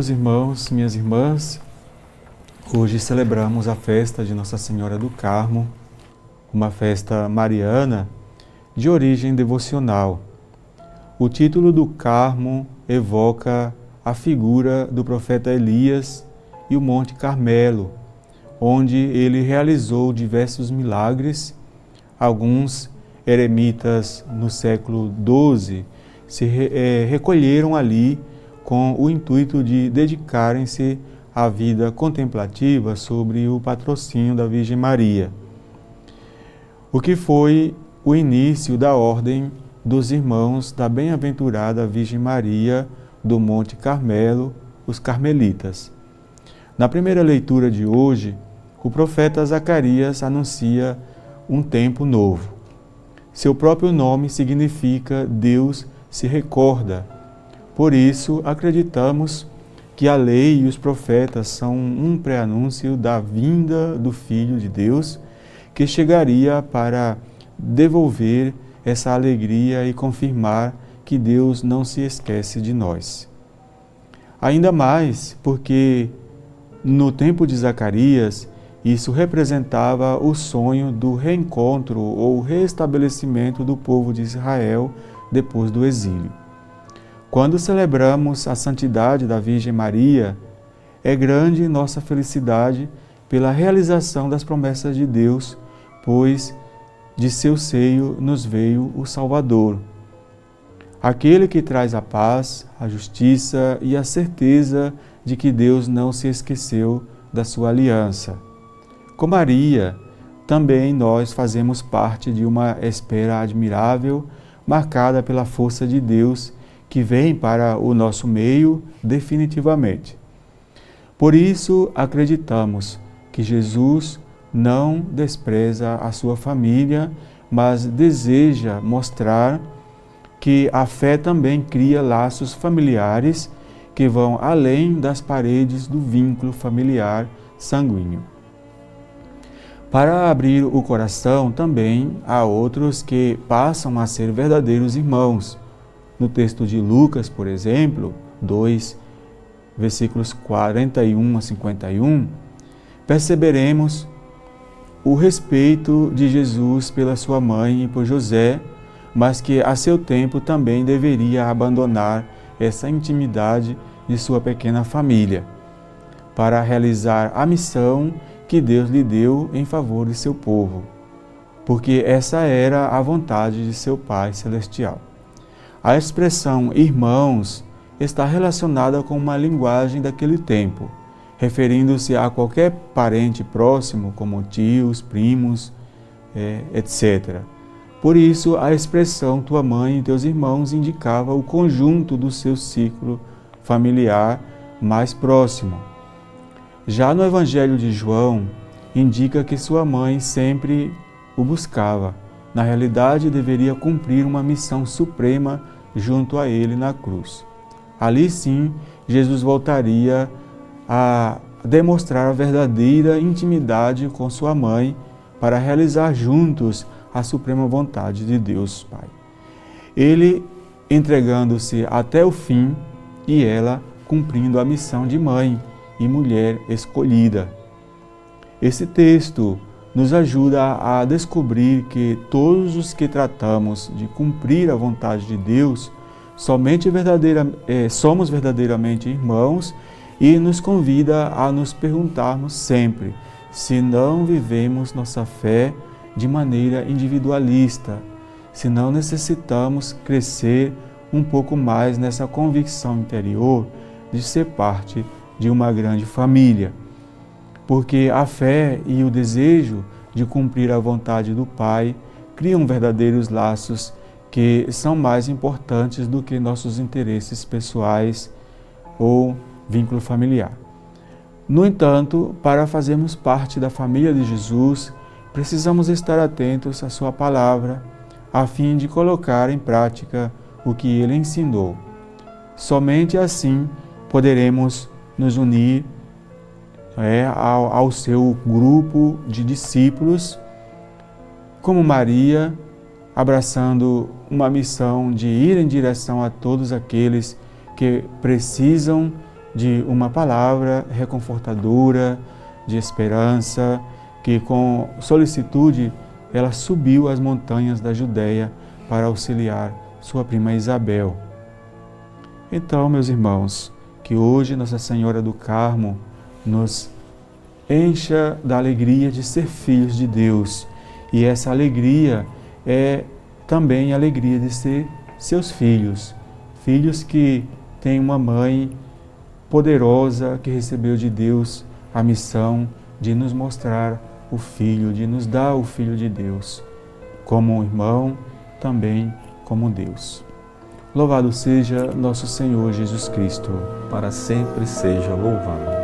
Meus irmãos, minhas irmãs, hoje celebramos a festa de Nossa Senhora do Carmo, uma festa mariana de origem devocional. O título do Carmo evoca a figura do profeta Elias e o Monte Carmelo, onde ele realizou diversos milagres. Alguns eremitas no século XII se é, recolheram ali com o intuito de dedicarem-se à vida contemplativa sobre o patrocínio da Virgem Maria. O que foi o início da ordem dos irmãos da bem-aventurada Virgem Maria do Monte Carmelo, os carmelitas. Na primeira leitura de hoje, o profeta Zacarias anuncia um tempo novo. Seu próprio nome significa Deus se recorda. Por isso, acreditamos que a lei e os profetas são um pré-anúncio da vinda do Filho de Deus, que chegaria para devolver essa alegria e confirmar que Deus não se esquece de nós. Ainda mais porque no tempo de Zacarias, isso representava o sonho do reencontro ou restabelecimento do povo de Israel depois do exílio. Quando celebramos a santidade da Virgem Maria, é grande nossa felicidade pela realização das promessas de Deus, pois de seu seio nos veio o Salvador. Aquele que traz a paz, a justiça e a certeza de que Deus não se esqueceu da sua aliança. Com Maria, também nós fazemos parte de uma espera admirável, marcada pela força de Deus que vem para o nosso meio definitivamente. Por isso, acreditamos que Jesus não despreza a sua família, mas deseja mostrar que a fé também cria laços familiares que vão além das paredes do vínculo familiar sanguíneo. Para abrir o coração também há outros que passam a ser verdadeiros irmãos. No texto de Lucas, por exemplo, 2, versículos 41 a 51, perceberemos o respeito de Jesus pela sua mãe e por José, mas que a seu tempo também deveria abandonar essa intimidade de sua pequena família para realizar a missão que Deus lhe deu em favor de seu povo, porque essa era a vontade de seu Pai Celestial. A expressão irmãos está relacionada com uma linguagem daquele tempo referindo-se a qualquer parente próximo, como tios, primos, é, etc. Por isso, a expressão tua mãe e teus irmãos indicava o conjunto do seu ciclo familiar mais próximo. Já no Evangelho de João, indica que sua mãe sempre o buscava. Na realidade, deveria cumprir uma missão suprema junto a ele na cruz. Ali sim, Jesus voltaria a demonstrar a verdadeira intimidade com sua mãe para realizar juntos a suprema vontade de Deus Pai. Ele entregando-se até o fim e ela cumprindo a missão de mãe e mulher escolhida. Esse texto nos ajuda a descobrir que todos os que tratamos de cumprir a vontade de Deus somente verdadeira, é, somos verdadeiramente irmãos e nos convida a nos perguntarmos sempre se não vivemos nossa fé de maneira individualista, se não necessitamos crescer um pouco mais nessa convicção interior de ser parte de uma grande família. Porque a fé e o desejo de cumprir a vontade do Pai criam verdadeiros laços que são mais importantes do que nossos interesses pessoais ou vínculo familiar. No entanto, para fazermos parte da família de Jesus, precisamos estar atentos à Sua palavra, a fim de colocar em prática o que Ele ensinou. Somente assim poderemos nos unir é, ao, ao seu grupo de discípulos, como Maria, abraçando uma missão de ir em direção a todos aqueles que precisam de uma palavra reconfortadora, de esperança, que com solicitude ela subiu as montanhas da Judéia para auxiliar sua prima Isabel. Então, meus irmãos, que hoje Nossa Senhora do Carmo nos encha da alegria de ser filhos de Deus. E essa alegria é também a alegria de ser seus filhos, filhos que têm uma mãe poderosa que recebeu de Deus a missão de nos mostrar o Filho, de nos dar o Filho de Deus, como um irmão, também como Deus. Louvado seja nosso Senhor Jesus Cristo. Para sempre seja louvado.